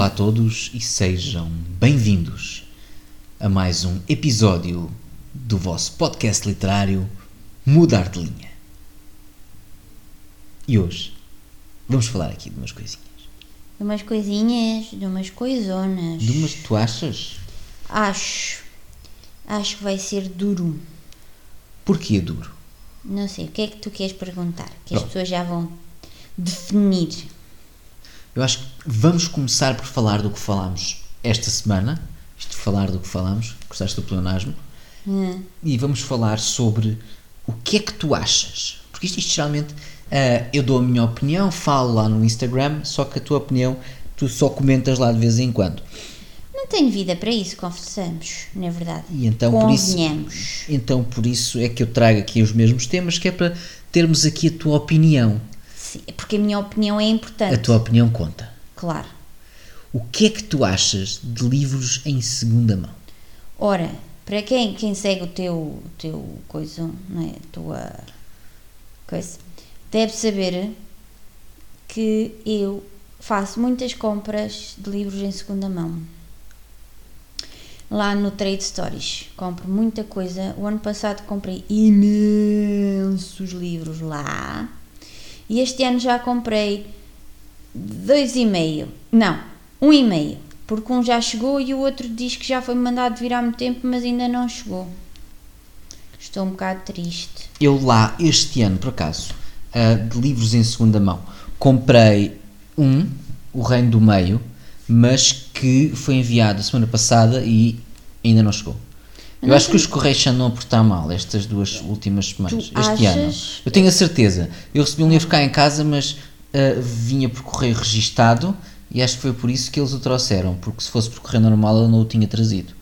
Olá a todos e sejam bem-vindos a mais um episódio do vosso podcast literário Mudar de Linha. E hoje vamos falar aqui de umas coisinhas. De umas coisinhas, de umas coisonas. De umas tu achas? Acho. Acho que vai ser duro. Porquê duro? Não sei, o que é que tu queres perguntar? Que as pessoas já vão definir. Eu acho que vamos começar por falar do que falámos esta semana. Isto de falar do que falámos, gostaste do pleonasmo? Hum. E vamos falar sobre o que é que tu achas. Porque isto, isto geralmente ah, eu dou a minha opinião, falo lá no Instagram, só que a tua opinião tu só comentas lá de vez em quando. Não tenho vida para isso, confessamos, não é verdade? E então por isso, então por isso é que eu trago aqui os mesmos temas, que é para termos aqui a tua opinião. Sim, porque a minha opinião é importante. A tua opinião conta. Claro. O que é que tu achas de livros em segunda mão? Ora, para quem, quem segue o teu, teu coisa, não é? Tua coisa, deve saber que eu faço muitas compras de livros em segunda mão. Lá no Trade Stories. Compro muita coisa. O ano passado comprei imensos livros lá. E este ano já comprei dois e meio. Não, um e meio. Porque um já chegou e o outro diz que já foi mandado vir há muito tempo, mas ainda não chegou. Estou um bocado triste. Eu lá, este ano, por acaso, ah, de livros em segunda mão, comprei um, O Reino do Meio, mas que foi enviado a semana passada e ainda não chegou. Eu Não acho que os Correios andam a portar mal estas duas últimas semanas, Tu este ano. achas? Eu tenho a certeza. Eu recebi um livro cá em casa, mas ah, vinha por correio registado e acho que foi por isso que eles o trouxeram, porque se fosse por correio normal eu não o tinha trazido.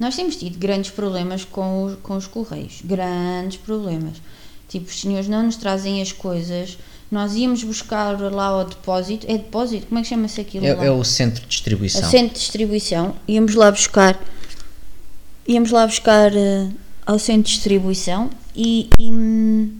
Nós temos tido grandes problemas com os, com os correios. Grandes problemas. Tipo, os senhores não nos trazem as coisas. Nós íamos buscar lá ao depósito. É depósito? Como é que chama-se aquilo É, lá? é o centro de distribuição. a centro de distribuição, íamos lá buscar, íamos lá buscar eh, ao centro de distribuição e, e,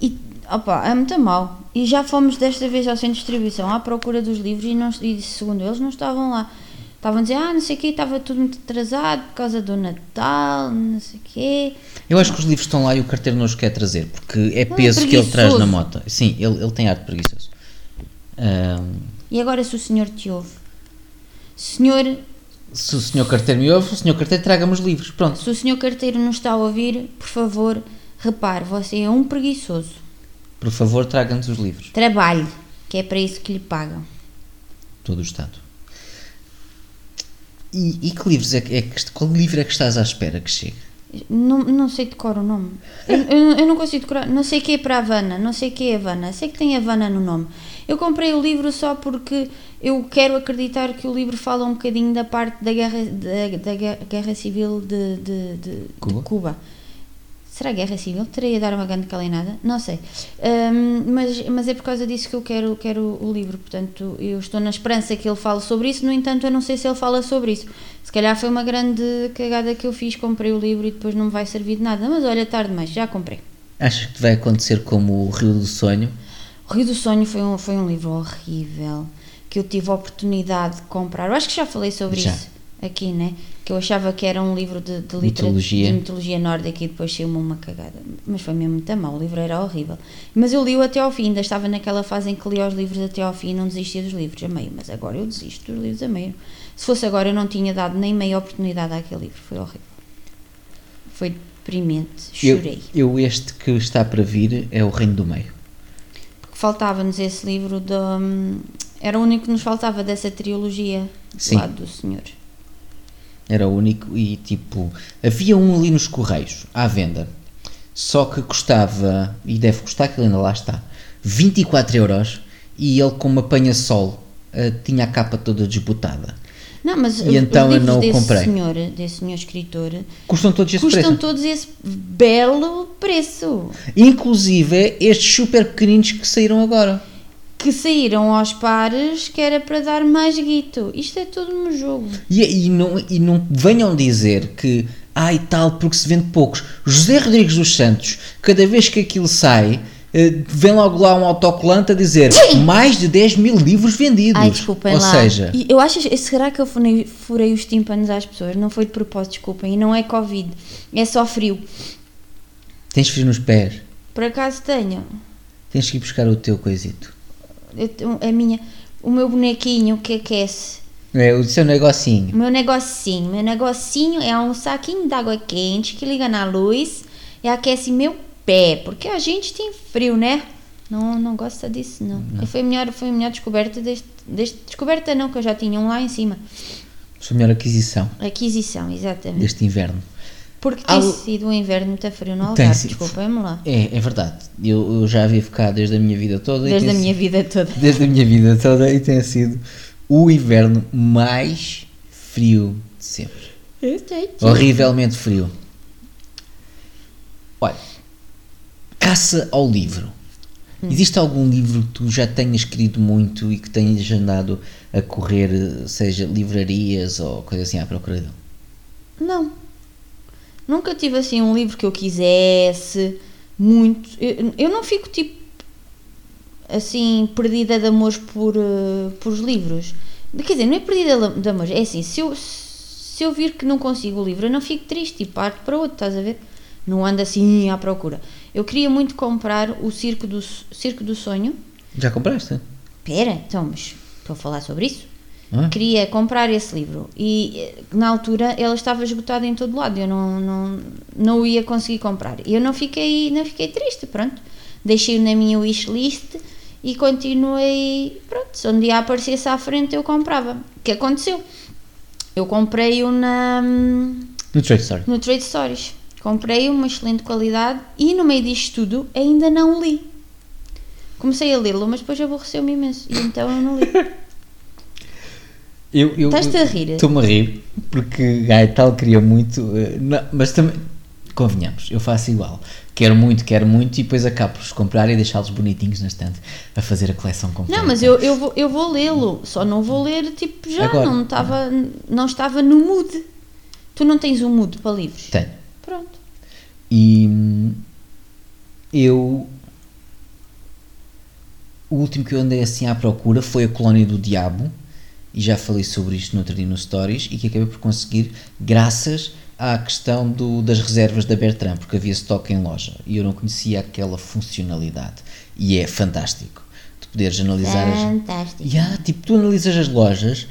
e opa, é muito mal. E já fomos desta vez ao centro de distribuição à procura dos livros e, não, e segundo eles não estavam lá. Estavam a dizer, ah, não sei o quê, estava tudo muito atrasado por causa do Natal, não sei o quê. Eu acho que os livros estão lá e o carteiro não os quer trazer, porque é é peso que ele traz na moto. Sim, ele, ele tem arte preguiçoso. Ahm, E agora se o senhor te ouve, senhor, se o senhor carteiro me ouve, o senhor carteiro traga-me os livros. Pronto. Se o senhor carteiro não está a ouvir, por favor, repare, você é um preguiçoso. Por favor, traga-nos os livros. Trabalhe, que é para isso que lhe pagam. Todo o Estado. E, e que livros é que, é que- Qual livro é que estás à espera que chegue? Não, não sei decorar o nome. Eu, eu- eu não consigo decorar. Não sei o que é para Havana. Não sei o que é Havana. Sei que tem Havana no nome. Eu comprei o livro só porque eu quero acreditar que o livro fala um bocadinho da parte da guerra, da, da guerra, civil de, de, de- de Cuba? Cuba. Será guerra civil? Terei a dar uma grande calinada? Não sei. Ahm, mas, mas é por causa disso que eu quero, quero o livro. Portanto, eu estou na esperança que ele fale sobre isso. No entanto, eu não sei se ele fala sobre isso. Se calhar foi uma grande cagada que eu fiz. Comprei o livro e depois não me vai servir de nada. Mas olha, tarde demais, já comprei. Achas que vai acontecer como o Rio do Sonho? O Rio do Sonho foi um, foi um livro horrível que eu tive a oportunidade de comprar. Eu acho que já falei sobre Já. isso aqui, né? Que eu achava que era um livro de, de, Mitologia. de mitologia nórdica e depois saiu-me uma cagada. Mas foi mesmo muito mal, o livro era horrível. Mas eu li-o até ao fim, ainda estava naquela fase em que lia os livros até ao fim e não desistia dos livros a meio. Mas agora eu desisto dos livros a meio. Se fosse agora, eu não tinha dado nem meia oportunidade àquele livro. Foi horrível. Foi deprimente. Eu, Chorei. eu este que está para vir é o Reino do Meio. Faltava-nos esse livro de, hum, era o único que nos faltava dessa trilogia Sim. do lado do senhor. Era o único e tipo. Havia um ali nos Correios, à venda. Só que custava, e deve custar, que ele ainda lá está, 24 euros. E ele, com uma apanha-sol, eh, tinha a capa toda desbotada. Não, mas E então eu não o desse comprei. senhor, desse senhor escritor, Custam todos esse custam preço. todos esse belo preço. Inclusive estes super pequeninos que saíram agora. Que saíram aos pares que era para dar mais guito. Isto é tudo no jogo. E, e não, e não venham dizer que, ai tal, porque se vende poucos. José Rodrigues dos Santos, cada vez que aquilo sai, eh, vem logo lá um autocolante a dizer mais de 10 mil livros vendidos. Ai, desculpem Ou lá. seja, Eu acho, será que eu furei, furei os tímpanos às pessoas? Não foi de propósito, desculpem. E não é Covid, é só frio. tens frio nos pés, Por acaso tenho. tens que ir buscar o teu coisito. Eu a minha, o meu bonequinho que aquece. É, o seu O negocinho. meu negocinho. Meu negocinho é um saquinho de água quente que liga na luz e aquece meu pé. Porque a gente tem frio, né? Não, não gosta disso, não. E Foi, a melhor, foi a melhor descoberta deste, deste. Descoberta não, que eu já tinha um lá em cima. Sua melhor aquisição Aquisição, exatamente. deste inverno. Porque tem sido um inverno muito frio no Algarve, sido. desculpem-me lá. É, é verdade. Eu, eu já vivo cá desde a minha vida toda. Desde a minha sido- vida toda. Desde a minha vida toda e tem sido o inverno mais frio de sempre. Horrivelmente frio. Olha, caça ao livro. Hum. Existe algum livro que tu já tenhas querido muito e que tenhas andado a correr, seja livrarias ou coisa assim à procura dele? Não. Nunca tive assim um livro que eu quisesse muito. Eu, eu não fico tipo assim perdida de amores por, eh, por os livros. Quer dizer, não é perdida de amores, é assim, se eu, se eu vir que não consigo o livro, eu não fico triste e parto para outro, estás a ver? Não ando assim à procura. Eu queria muito comprar o Circo do, Circo do Sonho. Já compraste? Pera, então, mas estou a falar sobre isso? Ah, queria comprar esse livro e eh, na altura ela estava esgotada em todo lado eu não, não, não o ia conseguir comprar e eu não fiquei, não fiquei triste, pronto deixei-o na minha wishlist e continuei, pronto, se um dia aparecesse à frente eu comprava o que aconteceu? eu comprei-o na, No Trade Story. no Trade Stories comprei uma excelente qualidade e no meio disto tudo ainda não li comecei a lê-lo, mas depois aborreceu-me imenso e então eu não li Eu, eu, Estás-te a rir? Estou-me a rir, porque Gaetal queria muito, eh, não, mas também, convenhamos, eu faço igual. Quero muito, quero muito e depois acabo por os comprar e deixá-los bonitinhos na estante a fazer a coleção completa. Não, mas eu, eu vou, eu vou lê-lo, só não vou ler tipo já, Agora. não estava não estava no mood. Tu não tens um mood para livros? Tenho. Pronto. E hum, eu. O último que eu andei assim à procura foi a Colónia do Diabo, e já falei sobre isto no outro dia no Stories, e que acabei por conseguir graças à questão do, das reservas da Bertrand, porque havia estoque em loja e eu não conhecia aquela funcionalidade. E é fantástico de poderes analisar as. Fantástico. Yeah, tipo, tu analisas as lojas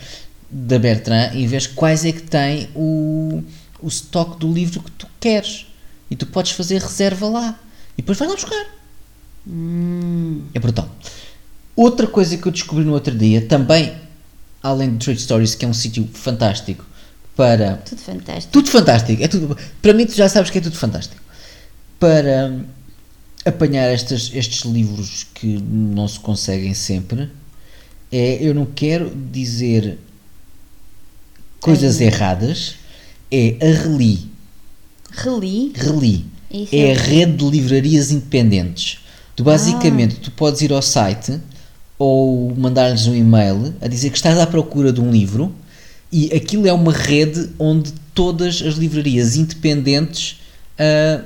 da Bertrand e vês quais é que têm o, o estoque do livro que tu queres. E tu podes fazer reserva lá. E depois vais lá buscar. Hum, É brutal. Outra coisa que eu descobri no outro dia, também, além de Trade Stories, que é um sítio fantástico para tudo fantástico. tudo fantástico. É tudo, para mim, tu já sabes que é tudo fantástico. Para hum, apanhar estas, estes livros que não se conseguem sempre, é, eu não quero dizer coisas erradas, é a Reli. Reli. Reli Isso é é a rede de livrarias independentes. Tu basicamente tu podes ir ao site ou mandar-lhes um e-mail a dizer que estás à procura de um livro e aquilo é uma rede onde todas as livrarias independentes ah,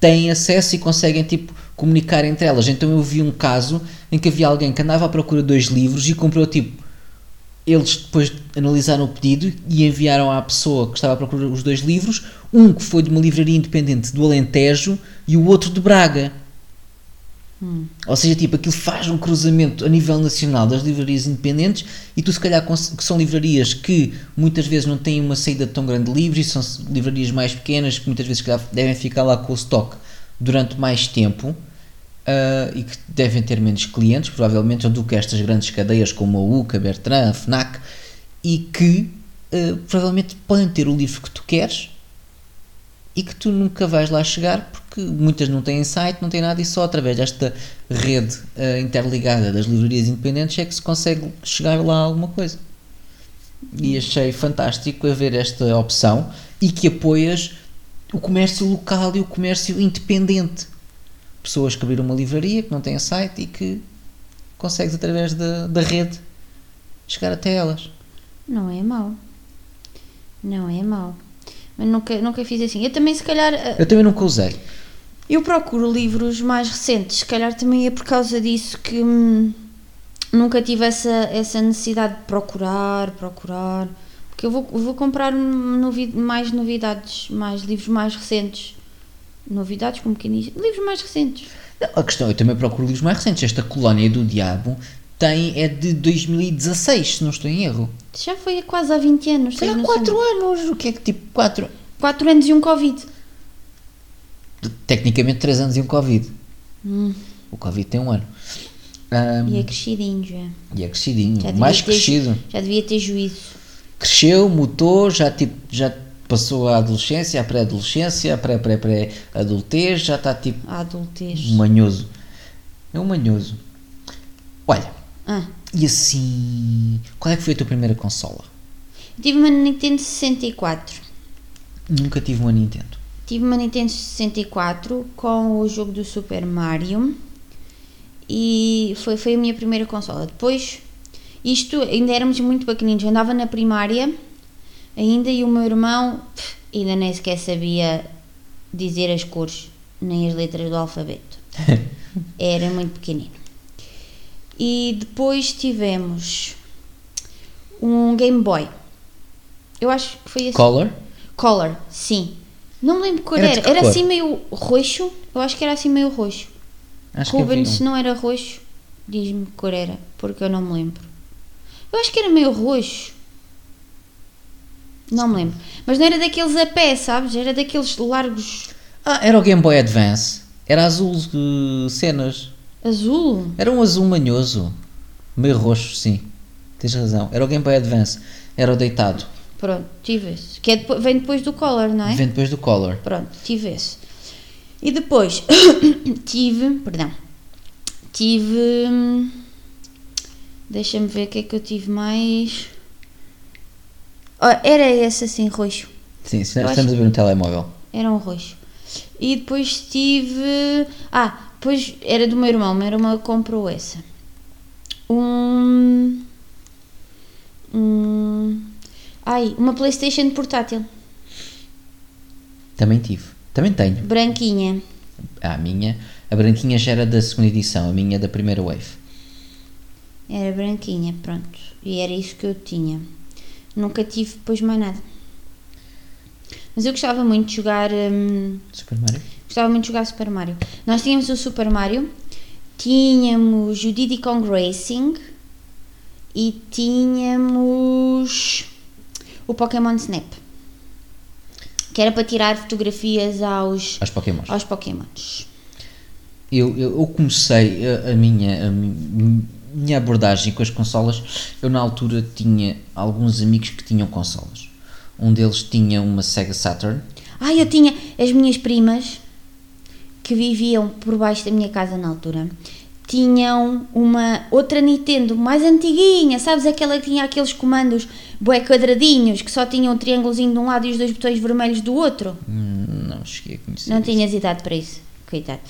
têm acesso e conseguem tipo comunicar entre elas. Então eu vi um caso em que havia alguém que andava à procura de dois livros e comprou tipo eles depois analisaram o pedido e enviaram à pessoa que estava à procura os dois livros, um que foi de uma livraria independente do Alentejo e o outro de Braga. Ou seja, tipo, aquilo faz um cruzamento a nível nacional das livrarias independentes e tu se calhar que são livrarias que muitas vezes não têm uma saída tão grande de livros e são livrarias mais pequenas que muitas vezes devem ficar lá com o stock durante mais tempo ah, e que devem ter menos clientes, provavelmente, do que estas grandes cadeias como a UCA, Bertrand, a FNAC, e que ah, provavelmente podem ter o livro que tu queres e que tu nunca vais lá chegar porque muitas não têm site, não têm nada e só através desta rede ah, interligada das livrarias independentes é que se consegue chegar lá a alguma coisa. E achei fantástico haver esta opção e que apoias o comércio local e o comércio independente. Pessoas que abriram uma livraria, que não têm site e que consegues através da, da rede chegar até elas. Não é mau. Não é mau. Mas nunca, nunca fiz assim. Eu também, se calhar. eh, Eu também nunca usei. Eu procuro livros mais recentes, se calhar também é por causa disso que hum, nunca tive essa, essa necessidade de procurar, procurar. Porque eu vou, vou comprar novi mais novidades, mais livros mais recentes. Novidades, como quem diz? Livros mais recentes. Não, a questão, eu também procuro livros mais recentes. Esta Colónia do Diabo tem, é de 2016, se não estou em erro. Já foi há quase há 20 anos. Foi há tens 4 noção? anos. O que é que tipo 4? 4 anos e um Covid. Tecnicamente 3 anos e um Covid. Hum, O Covid tem um ano. Ahm, e é crescidinho já. e é crescidinho, Já mais ter- crescido. Já devia ter juízo. Cresceu, mutou, já, tipo, já passou a adolescência, a pré-adolescência, a pré-pré-pré-adultez, já está tipo A adultez. manhoso. É um manhoso. Olha, Ah, e assim. Qual é que foi a tua primeira consola? tive uma Nintendo 64. Nunca tive uma Nintendo. Tive uma Nintendo 64 com o jogo do Super Mario e foi, foi a minha primeira consola. Depois, isto ainda éramos muito pequeninos, eu andava na primária ainda e o meu irmão pff, ainda nem sequer sabia dizer as cores nem as letras do alfabeto. Era muito pequenino. E depois tivemos um Game Boy. Eu acho que foi esse. Color? Color, sim. Não me lembro cor Era era. Era assim meio roxo. Eu acho que era assim meio roxo. Acho que Ruben, vi se um. não era roxo, diz-me que cor era, porque eu não me lembro. Eu acho que era meio roxo. Não me lembro. Mas não era daqueles a pé, sabes? Era daqueles largos Ah, era o Game Boy Advance. Era azul de cenas. azul. Era um azul manhoso. Meio roxo, sim. Tens razão. Era o Game Boy Advance. Era o deitado. Pronto, tive esse. Que é depo- vem depois do Color, não é? Vem depois do Color. Pronto, tive esse. E depois tive, perdão, tive, hum, deixa-me ver o que é que eu tive mais. Ah, era esse assim, roxo. Sim, estamos acho- a ver no telemóvel. Era um roxo. E depois tive. Ah, depois era do meu irmão. O meu irmão comprou essa. Um. Um. Ai, uma PlayStation portátil. Também tive. Também tenho. Branquinha. Ah, a minha. A branquinha já era da segunda edição. A minha é da primeira wave. Era branquinha, pronto. E era isso que eu tinha. Nunca tive depois mais nada. Mas eu gostava muito de jogar. hum, Super Mario. gostava muito de jogar Super Mario. Nós tínhamos o Super Mario, tínhamos o Diddy Kong Racing e tínhamos o Pokémon Snap. Que era para tirar fotografias aos, Aos Pokémons. aos Pokémons. Eu, eu, eu comecei a, a minha, a minha abordagem com as consolas. Eu, na altura, tinha alguns amigos que tinham consolas. Um deles tinha uma Sega Saturn. Ah, eu tinha as minhas primas que viviam por baixo da minha casa na altura. Tinham uma outra Nintendo mais antiguinha, sabes? Aquela que tinha aqueles comandos bué quadradinhos que só tinham um triângulozinho de um lado e os dois botões vermelhos do outro. Hum, Não cheguei a conhecer. Não isso. tinhas idade para isso, coitado.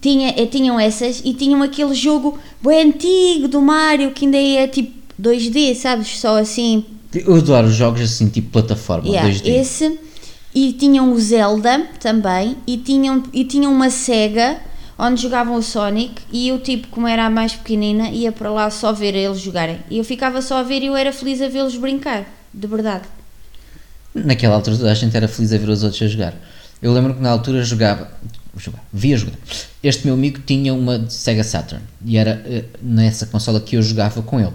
Tinha, eh, tinham essas e tinham aquele jogo bué antigo do Mario que ainda é tipo 2D, sabes? Só assim Eu adoro jogos assim, tipo plataforma. Yeah, 2D. esse e tinham o Zelda também e tinham, e tinham uma Sega onde jogavam o Sonic e eu tipo, como era a mais pequenina, ia para lá só ver eles jogarem. E eu ficava só a ver e eu era feliz a vê-los brincar, de verdade. Naquela altura toda a gente era feliz a ver os outros a jogar. Eu lembro que na altura jogava, via jogar. Este meu amigo tinha uma Sega Saturn e era eh, nessa consola que eu jogava com ele.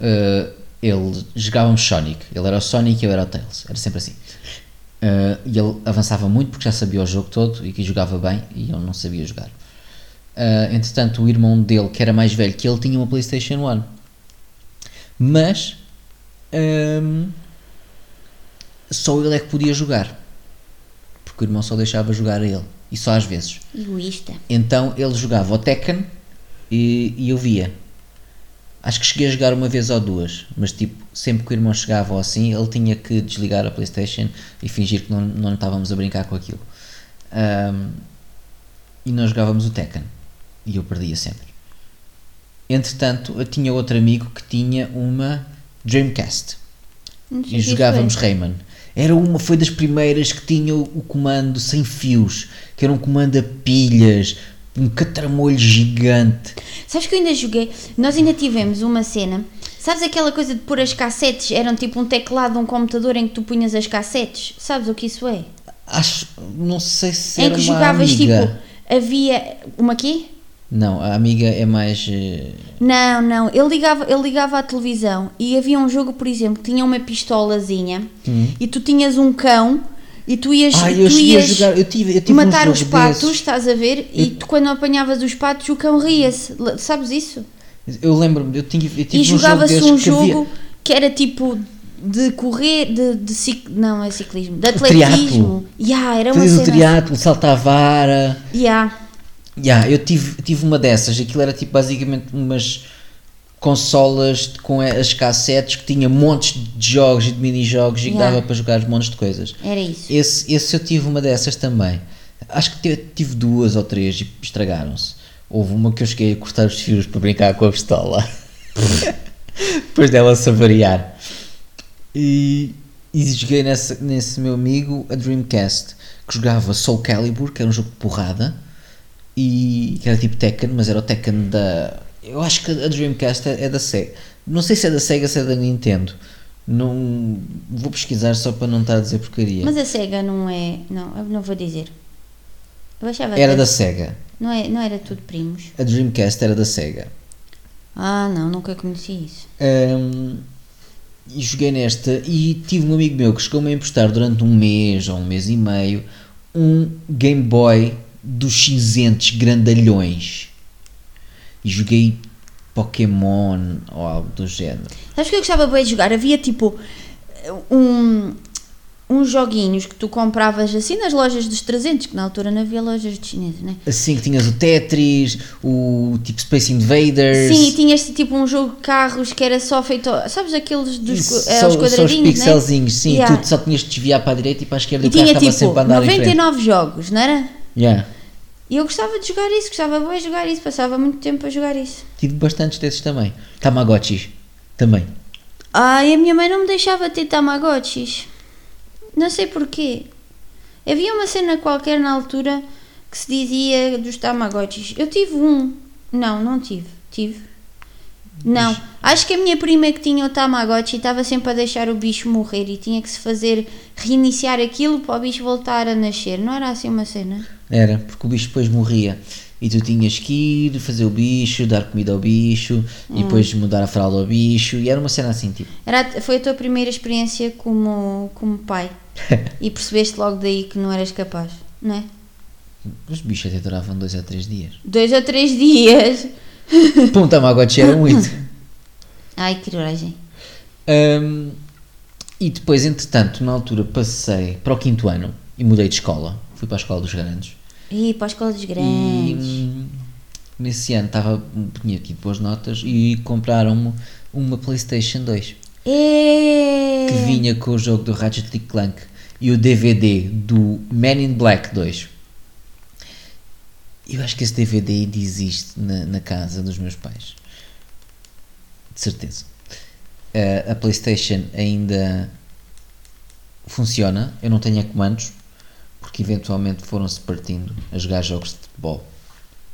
Eh, ele jogávamos Sonic, ele era o Sonic e eu era o Tails, era sempre assim. Eh, e ele avançava muito porque já sabia o jogo todo e que jogava bem e eu não sabia jogar. Entretanto, o irmão dele, que era mais velho que ele, tinha uma PlayStation 1. Mas ehm, só ele é que podia jogar. Porque o irmão só deixava jogar a ele. E só às vezes. Egoísta. Então ele jogava o Tekken e, e eu via. Acho que cheguei a jogar uma vez ou duas, mas tipo, sempre que o irmão chegava ou assim, ele tinha que desligar a Playstation e fingir que não, não estávamos a brincar com aquilo. Ahm, e nós jogávamos o Tekken e eu perdia sempre. Entretanto, eu tinha outro amigo que tinha uma Dreamcast e jogávamos. Rayman. Era uma, foi das primeiras que tinha o, comando sem fios, que era um comando a pilhas, um catramolho gigante. Sabes que eu ainda joguei? Nós ainda tivemos uma cena. Sabes aquela coisa de pôr as cassetes? Eram tipo um teclado de um computador em que tu punhas as cassetes? Sabes o que isso é? Acho, não sei se em era que jogavas amiga. tipo. Havia. Uma quê? Não, a amiga é mais. eh, Não, não. Ele ligava, ele ligava à televisão e havia um jogo, por exemplo, que tinha uma pistolazinha e tu tinhas um cão e tu ias, Ah, eu tu ias jogar. Eu tive, eu tive matar um os jogo patos, desses. estás a ver? E tu, quando apanhavas os patos, o cão ria-se. Sabes isso? Eu lembro-me, eu, tinha, eu tive E um jogo jogava-se um que havia- jogo que era tipo de correr, de, de cic... não é ciclismo, de triatlo. atletismo. Yeah, era uma Fazias o cena. triatlo, salta a vara. Yeah. Yeah, eu tive, tive uma dessas, aquilo era tipo basicamente umas consolas com as cassetes que tinha montes de jogos e de mini-jogos e que Yeah. dava para jogar montes de coisas. Era isso. Esse, esse eu tive uma dessas também. Acho que tive, tive duas ou três e estragaram-se. Houve uma que eu cheguei a cortar os fios para brincar com a pistola. Depois dela se avariar. E, e joguei nessa, nesse meu amigo a Dreamcast, que jogava Soul Calibur, que era um jogo de porrada, e que era tipo Tekken, mas era o Tekken da. Eu acho que a Dreamcast é, é da Sega. Não sei se é da Sega ou se é da Nintendo. Não vou pesquisar só para não estar a dizer porcaria. Mas a SEGA não é. Não, eu não vou dizer. Eu achava Era da Sega. não, é, não era tudo primos. A Dreamcast era da Sega. Ah, não, nunca conheci isso. Ahm, e joguei nesta e tive um amigo meu que chegou-me a emprestar durante um mês ou um mês e meio um Game Boy dos cinzentos grandalhões. E joguei Pokémon ou algo do género. Sabes o que eu gostava bem de jogar? Havia tipo um, uns joguinhos que tu compravas assim nas lojas dos 300, que na altura não havia lojas de chineses, né? Assim que tinhas o Tetris, o tipo Space Invaders. Sim, e tinhas tipo um jogo de carros que era só feito. Sabes aqueles dos eh, só, os só os quadradinhos, né? pixelzinhos, sim, Yeah. tu só tinhas de desviar para a direita e para a esquerda e, o carro tinha estava tipo sempre a andar em frente. 99 jogos, não era? Yeah. E eu gostava de jogar isso, gostava bem de jogar isso, passava muito tempo a jogar isso. Tive bastantes desses também. Tamagotchis também. Ai, a minha mãe não me deixava ter Tamagotchis. Não sei porquê. Havia uma cena qualquer na altura que se dizia dos Tamagotchis. Eu tive um. Não, não tive. Tive. Não. Acho que a minha prima que tinha o Tamagotchi estava sempre a deixar o bicho morrer e tinha que se fazer reiniciar aquilo para o bicho voltar a nascer. Não era assim uma cena? Era, porque o bicho depois morria. E tu tinhas que ir fazer o bicho, dar comida ao bicho, e depois mudar a fralda ao bicho, e era uma cena assim, tipo. Era, foi a tua primeira experiência como, como pai. e percebeste logo daí que não eras capaz, não é? Os bichos até duravam dois a três dias. Dois ou três dias. Pum, Tamagotchi era muito. Ai, que coragem. Hum, e depois, entretanto, na altura passei para o quinto ano e mudei de escola. Fui para a escola dos grandes. E para a escola dos E grandes. hum, nesse ano estava, tinha tido boas notas e compraram-me uma PlayStation 2 É. que vinha com o jogo do Ratchet e Clank e o DVD do Man in Black 2. Eu acho que esse DVD ainda existe na, na casa dos meus pais. De certeza. Eh, a PlayStation ainda funciona. Eu não tenho a comandos porque eventualmente foram-se partindo a jogar jogos de futebol.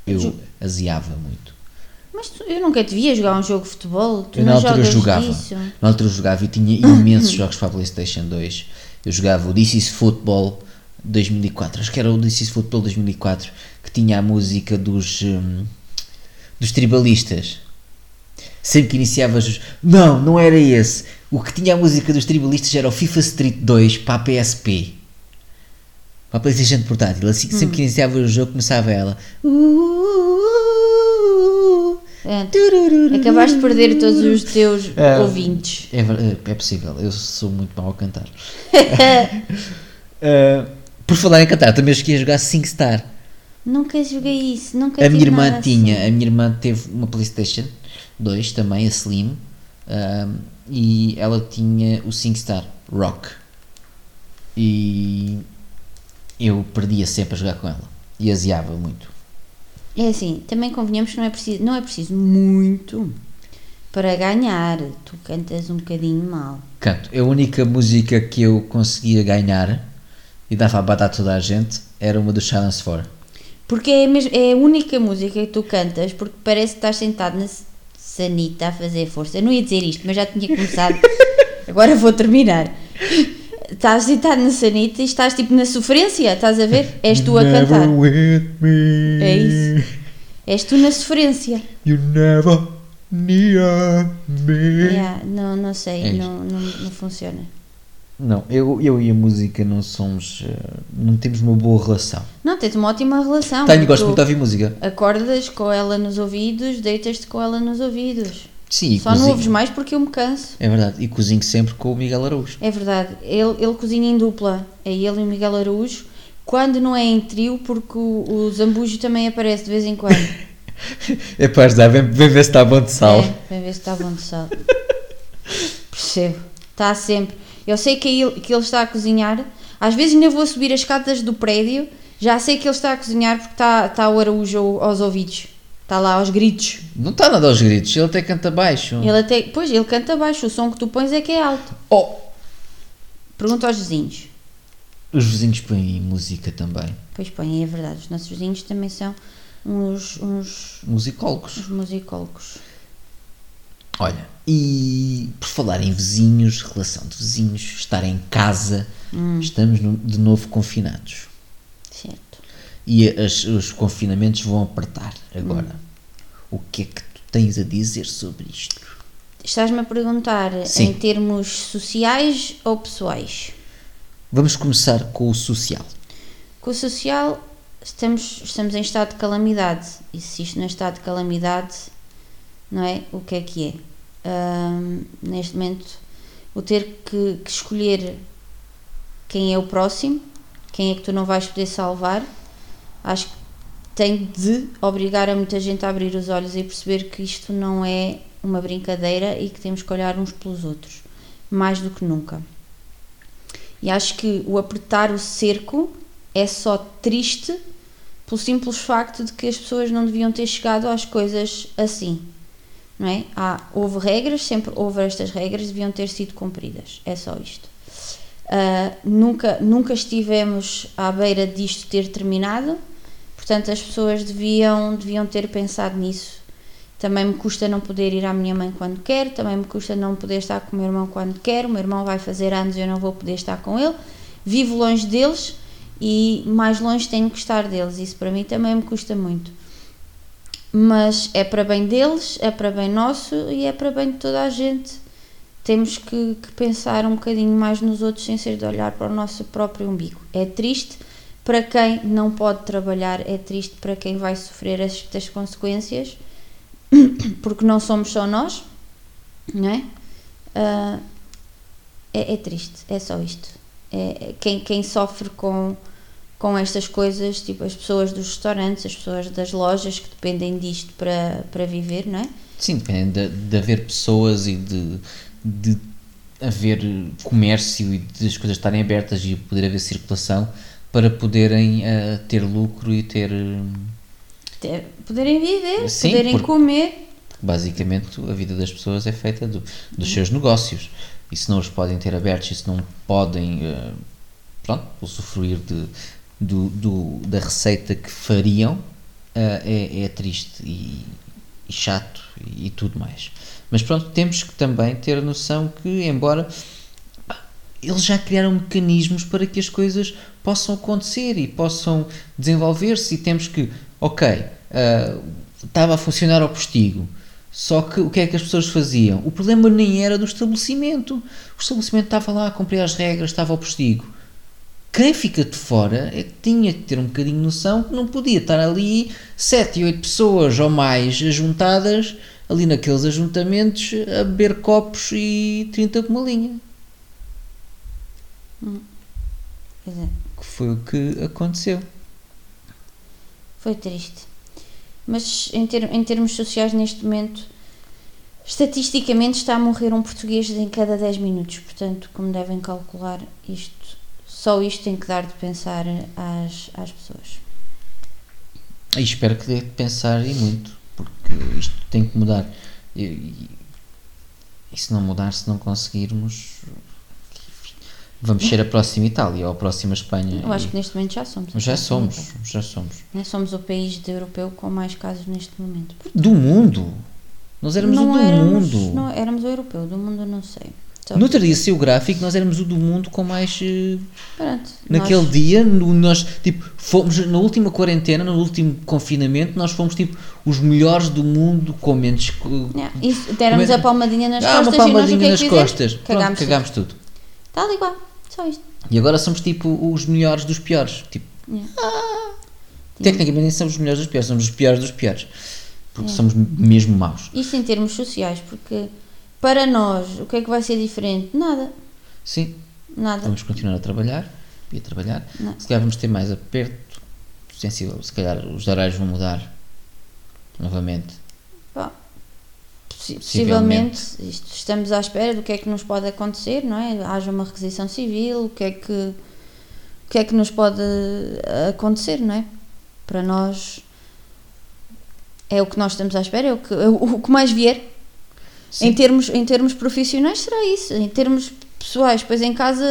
Eu aziava muito. Mas tu- eu nunca te via jogar um jogo de futebol. Tu Eu na altura jogava. disso. Na altura jogava e tinha imensos jogos para a PlayStation 2. Eu jogava o This is Football 2004, acho que era o This is Football 2004, que tinha a música dos, hum, dos tribalistas. Sempre que iniciavas os. Não, não era esse. O que tinha a música dos tribalistas era o FIFA Street 2 para a PSP. Para a PlayStation portátil. Assim, Sempre que iniciava o jogo começava ela. É, Acabaste de perder todos os teus É. ouvintes. É, é possível, eu sou muito mau a cantar. Uh, por falar em cantar, também cheguei a jogar SingStar. Nunca joguei isso. Nunca A minha irmã tinha, assim. a minha irmã teve uma PlayStation 2 também, a Slim, um, e ela tinha o SingStar Rock. E eu perdia sempre a jogar com ela e aziava muito. É assim, também convenhamos que não é preciso, não é preciso muito para ganhar. Tu cantas um bocadinho mal. Canto. A única música que eu conseguia ganhar e dava a bata a toda a gente era uma do Silence 4. Porque é, mesmo, é a única música que tu cantas, porque parece que estás sentado na sanita a fazer força. Eu não ia dizer isto, mas já tinha começado. Agora vou terminar. Estás sentado na sanita e estás tipo na sofrência, estás a ver? És tu a cantar. with me. É isso. És tu na sofrência. You never near me. Yeah, não, não sei, É não, não, não funciona. Não, eu, eu e a música não somos. eh, não temos uma boa relação. Não, tens uma ótima relação. Tenho, gosto muito de ouvir música. Acordas com ela nos ouvidos, deitas-te com ela nos ouvidos. Sim, Só não cozinho. ouves mais porque eu me canso. É verdade, e cozinho sempre com o Miguel Araújo. É verdade, ele, ele cozinha em dupla, é ele e o Miguel Araújo, quando não é em trio, porque o, o Zambujo também aparece de vez em quando. É para ajudar, vem, vem ver se está bom de sal. É, para ver se está bom de sal. Percebo, está sempre. Eu sei que ele, que ele está a cozinhar, às vezes ainda vou subir as escadas do prédio, já sei que ele está a cozinhar porque está, está o Araújo ao- aos ouvidos, está lá aos gritos. Não está nada aos gritos, ele até canta baixo. Ele até, pois, ele canta baixo, o som que tu pões é que é alto. Oh! Pergunta aos vizinhos. Os vizinhos põem música também. Pois põe, é verdade, os nossos vizinhos também são uns, uns, Musicólogos. uns musicólogos. Olha, e por falar em vizinhos, relação de vizinhos, estar em casa, estamos no- de novo confinados. Certo. E as- os confinamentos vão apertar agora. O que é que tu tens a dizer sobre isto? Estás-me a perguntar Sim. em termos sociais ou pessoais? Vamos começar com o social. Com o social, estamos, estamos em estado de calamidade. E se isto não é estado de calamidade, não é? O que é que é? Ahm, neste momento, o ter que, que escolher quem é o próximo, quem é que tu não vais poder salvar, acho que tem de obrigar a muita gente a abrir os olhos e perceber que isto não é uma brincadeira e que temos que olhar uns pelos outros, mais do que nunca. E acho que o apertar o cerco é só triste pelo simples facto de que as pessoas não deviam ter chegado às coisas assim. Não é? Há, houve regras, sempre houve estas regras, deviam ter sido cumpridas. É só isto. Ah, nunca, nunca estivemos à beira disto ter terminado, portanto as pessoas deviam, deviam ter pensado nisso. Também me custa não poder ir à minha mãe quando quero, também me custa não poder estar com o meu irmão quando quero. O meu irmão vai fazer anos e eu não vou poder estar com ele. Vivo longe deles e mais longe tenho que estar deles. Isso para mim também me custa muito. Mas é para bem deles, é para bem nosso e é para bem de toda a gente. Temos que, que pensar um bocadinho mais nos outros sem ser de olhar para o nosso próprio umbigo. É triste para quem não pode trabalhar, é triste para quem vai sofrer estas consequências, porque não somos só nós, não é? Ah, é, é triste, é só isto. É, é quem, quem sofre com, com estas coisas, tipo as pessoas dos restaurantes, as pessoas das lojas que dependem disto para, para viver, não é? Sim, depende de, de haver pessoas e de, de haver comércio e de as coisas estarem abertas e poder haver circulação para poderem eh, ter lucro e ter. Ter- poderem viver, Sim, poderem comer. Basicamente, a vida das pessoas é feita do- dos seus negócios. E se não os podem ter abertos e se não podem eh, pronto, usufruir de, do, do- da receita que fariam, eh, é, é triste e, e chato e, tudo mais. Mas pronto, temos que também ter a noção que, embora eles já criaram mecanismos para que as coisas possam acontecer e possam desenvolver-se e temos que, ok, ah, estava a funcionar ao postigo, só que o que é que as pessoas faziam? O problema nem era do estabelecimento. O estabelecimento estava lá a cumprir as regras, estava ao postigo. Quem fica de fora é que tinha que ter um bocadinho de noção que não podia estar ali 7 e 8 pessoas ou mais juntadas ali naqueles ajuntamentos a beber copos e 30 com uma linha. Pois é, Que foi o que aconteceu. foi triste. Mas em, ter- em termos sociais, neste momento, estatisticamente está a morrer um português em cada 10 minutos. Portanto, como devem calcular, isto, só isto tem que dar de pensar às, às pessoas. E espero que dê de pensar e muito, porque isto tem que mudar. E- e E se não mudar, se não conseguirmos, vamos ser a próxima Itália ou a próxima Espanha. Eu acho que neste momento já somos. já somos, já somos. Né? Somos o país de europeu com mais casos neste momento. Do mundo. Nós éramos o do éramos, mundo. Não, éramos o europeu, do mundo eu não sei. No outro dia saiu o gráfico, nós éramos o do mundo com mais. eh, Pronto, Naquele nós- dia, no- nós, tipo, fomos na última quarentena, no último confinamento, nós fomos, tipo, os melhores do mundo com menos. Yeah, isso, deram-nos é- a palmadinha nas Ah, costas uma e nós o palmadinha é que nas fizemos? costas. Pronto, Cagámos. cagámos tudo. Está igual, só isto. E agora somos, tipo, os melhores dos piores. Tipo, Yeah. tecnicamente nem somos os melhores dos piores, somos os piores dos piores. Porque É. somos mesmo maus. Isto em termos sociais, porque para nós, o que é que vai ser diferente? Nada, Sim, nada. vamos continuar a trabalhar e a trabalhar. Não. Se calhar vamos ter mais aperto sensível. Se calhar os horários vão mudar novamente. Pá, possi- Possivelmente. isto, estamos à espera do que é que nos pode acontecer, não é? Haja uma requisição civil, o que é que, o que, é que nos pode acontecer, não é? Para nós é o que nós estamos à espera, é o que, é o que mais vier. Sim. Em termos, em termos profissionais será isso, em termos pessoais, pois em casa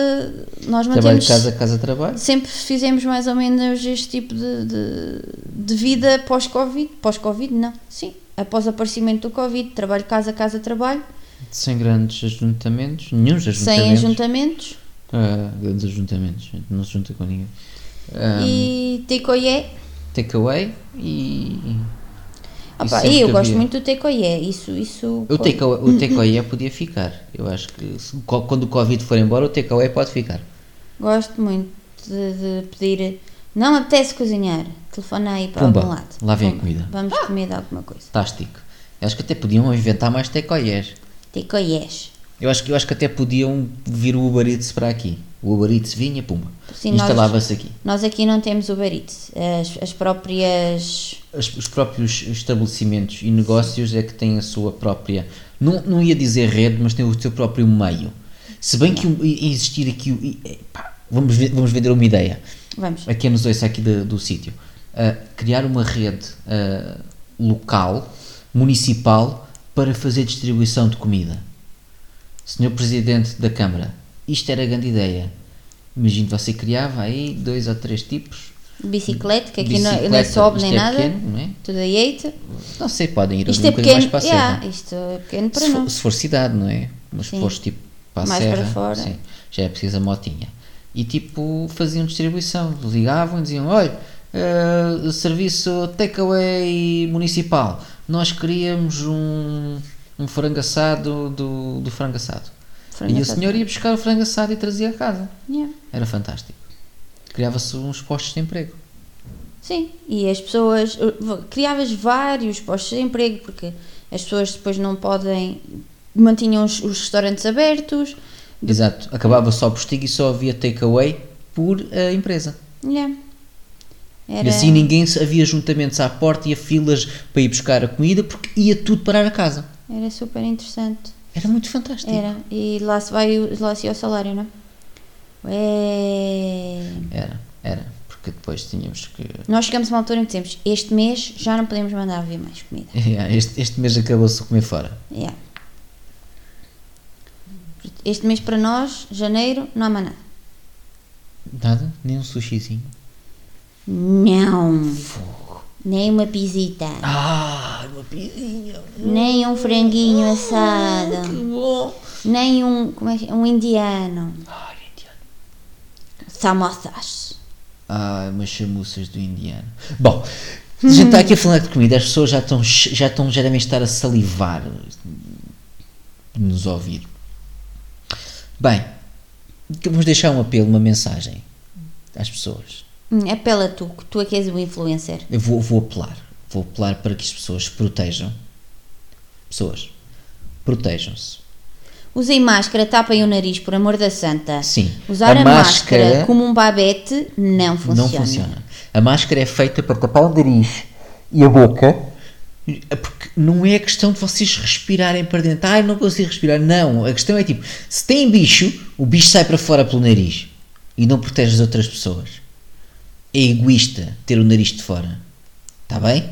nós Trabalho mantemos de casa, casa, trabalho. sempre fizemos mais ou menos este tipo de, de, de vida pós-Covid. Pós-Covid, não. Sim. Após o aparecimento do Covid, trabalho casa, casa, trabalho, Sem grandes ajuntamentos, nenhum ajuntamentos. sem ajuntamentos. Ah, grandes ajuntamentos, não se junta com ninguém. Ah, E tecoié. Takeaway e. Ah e sempre e eu gosto havia- muito do tecoié. Isso, isso. O takeaway, o takeaway podia ficar. Eu acho que se- quando o Covid for embora, o takeaway pode ficar. Gosto muito de, de pedir. Não me apetece cozinhar. Telefona aí para Pumba, algum lado. lá vem a Pumba. comida. Vamos comer de alguma coisa. Fantástico. Eu acho que até podiam inventar mais takeaways. Tecoiés. Eu acho, que- eu acho que até podiam vir o Uber Eats para aqui. O Uber Eats vinha, pumba. Sim, Instalava-se aqui. Nós aqui não temos Uber Eats. As, as próprias. As- os próprios estabelecimentos e negócios é que têm a sua própria, não, não ia dizer rede, mas têm o seu próprio meio. Se bem que existir aqui, pá, vamos, vamos vender uma ideia, Vamos. a quem nos ouça aqui do, do sítio, ah, criar uma rede ah, local, municipal, para fazer distribuição de comida. Senhor Presidente da Câmara, isto era a grande ideia. Imagino você criava aí dois ou três tipos. Bicicleta, que aqui não, não Bicicleta, sobe nem é nada. pequeno, não é? Tudo aí eita. Não sei, podem ir Isto ali é um bocadinho mais pequeno. para a serra. yeah, isto é pequeno para se, for, nós. se for cidade, não é? Mas se fores tipo para a Mais serra, para fora. sim, já é preciso a motinha. E tipo, faziam distribuição, ligavam e diziam: olha, eh, serviço takeaway municipal, nós queríamos um, um frango assado do, do frango assado. Frango e o assado. senhor ia buscar o frango assado e trazia a casa. Yeah. Era fantástico. Criava-se uns postos de emprego. Sim, e as pessoas. Criavas vários postos de emprego, porque as pessoas depois não podem. mantinham os, os restaurantes abertos. Exato. Acabava só o postigo e só havia takeaway por a empresa. Yeah. Era, E assim ninguém havia juntamentos à porta e a filas para ir buscar a comida porque ia tudo parar a casa. era super interessante. Era muito fantástico. Era. E lá se vai lá se ia o salário, não é? Era, era. Porque depois tínhamos que. Nós chegamos a uma altura em que dizemos: este mês já não podemos mandar vir mais comida. Este, este mês acabou-se a comer fora. Yeah. Este mês para nós, janeiro, não há mais nada. Nada? Nem um sushizinho. Não. Nem uma pisita. Ah, uma pizinha. Nem um franguinho assado. Que bom. Nem um. Como é que é? Um indiano. Ai, indiano. Samosas. Ah, umas chamuças do indiano. Bom, a gente está aqui a falar de comida, as pessoas já estão, já estão, já devem estar a salivar de nos ouvir. Bem, vamos deixar um apelo, uma mensagem às pessoas. Hum, apela tu, que tu é que és o influencer. Eu vou, vou apelar, vou apelar para que as pessoas protejam. Pessoas, protejam-se. Usem máscara, tapem o nariz, por amor da santa. Sim, Usar a a, máscara, máscara como um babete não funciona. Não funciona. A máscara é feita para tapar o nariz e a boca, porque não é questão de vocês respirarem para dentro. Ai, não consigo respirar. Não, a questão é tipo, se tem bicho, o bicho sai para fora pelo nariz e não protege as outras pessoas. É egoísta ter o nariz de fora. Está bem?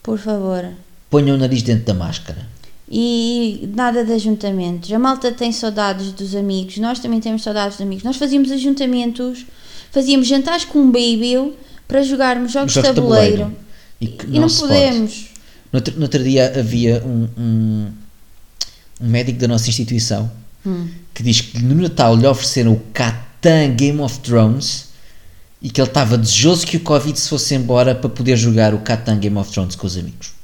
Por favor. Ponham o nariz dentro da máscara. E nada de ajuntamentos. A malta tem saudades dos amigos, nós também temos saudades dos amigos. Nós fazíamos ajuntamentos, fazíamos jantares com um baby para jogarmos jogos de tabuleiro. tabuleiro. E que E não não podemos. No outro, no outro dia havia um, um, um médico da nossa instituição Hum. que diz que no Natal lhe ofereceram o Catan Game of Thrones e que ele estava desejoso que o Covid se fosse embora para poder jogar o Catan Game of Thrones com os amigos.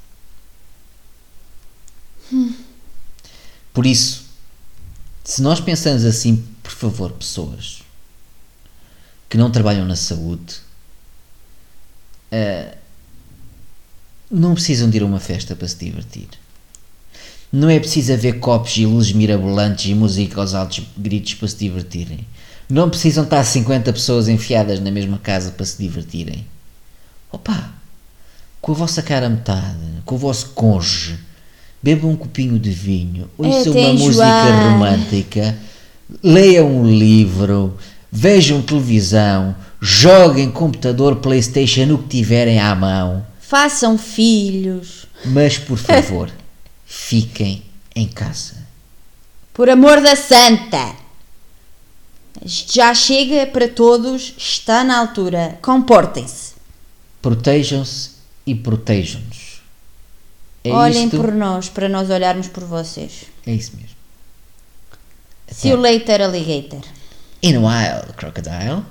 Por isso, se nós pensamos assim, por favor, pessoas que não trabalham na saúde, eh, não precisam de ir a uma festa para se divertir. Não é preciso haver copos e luzes mirabolantes e música aos altos gritos para se divertirem. Não precisam estar 50 pessoas enfiadas na mesma casa para se divertirem. Opa! Com a vossa cara metade, com o vosso cônjuge, bebam um copinho de vinho, ouçam uma música romântica, leiam um livro, vejam televisão, joguem computador, Playstation, o que tiverem à mão. Façam filhos. Mas por favor, fiquem em casa. Por amor da santa! Já chega para todos, está na altura. Comportem-se. Protejam-se e protejam-nos. É Olhem isto? por nós, para nós olharmos por vocês. É isso mesmo. See you later, alligator. In a while, crocodile.